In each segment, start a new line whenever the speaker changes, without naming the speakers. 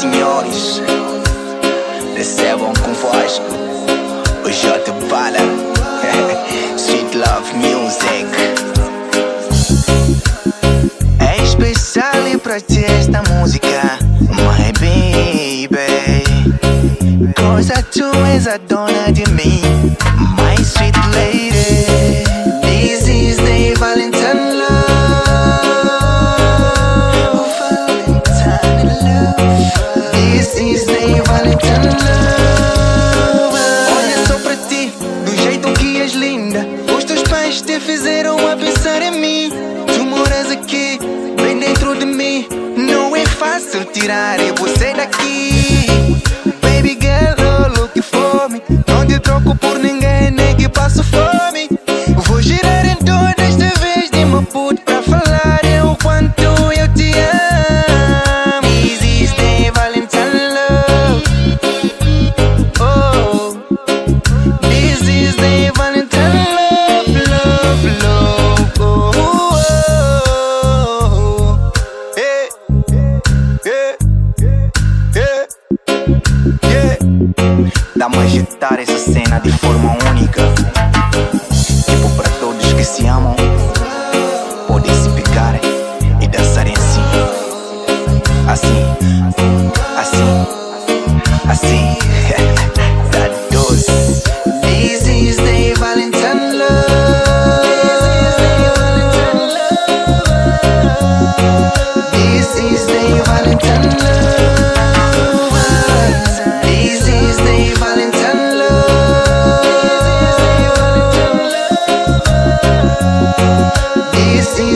senhores, recebam convosco o J Bala, Sweet Love Music. É especial pra ti esta música, my baby. Coisa tu és a dona de mim, pais te fizeram a pensar em mim. Tu moras aqui, bem dentro de mim. Não é fácil tirar você Dá-me agitar essa cena de forma única. Tipo para todos que se amam, podem se picar e dançarem assim. Assim, assim, assim.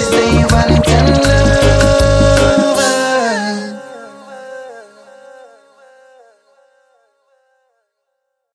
stay they running tender.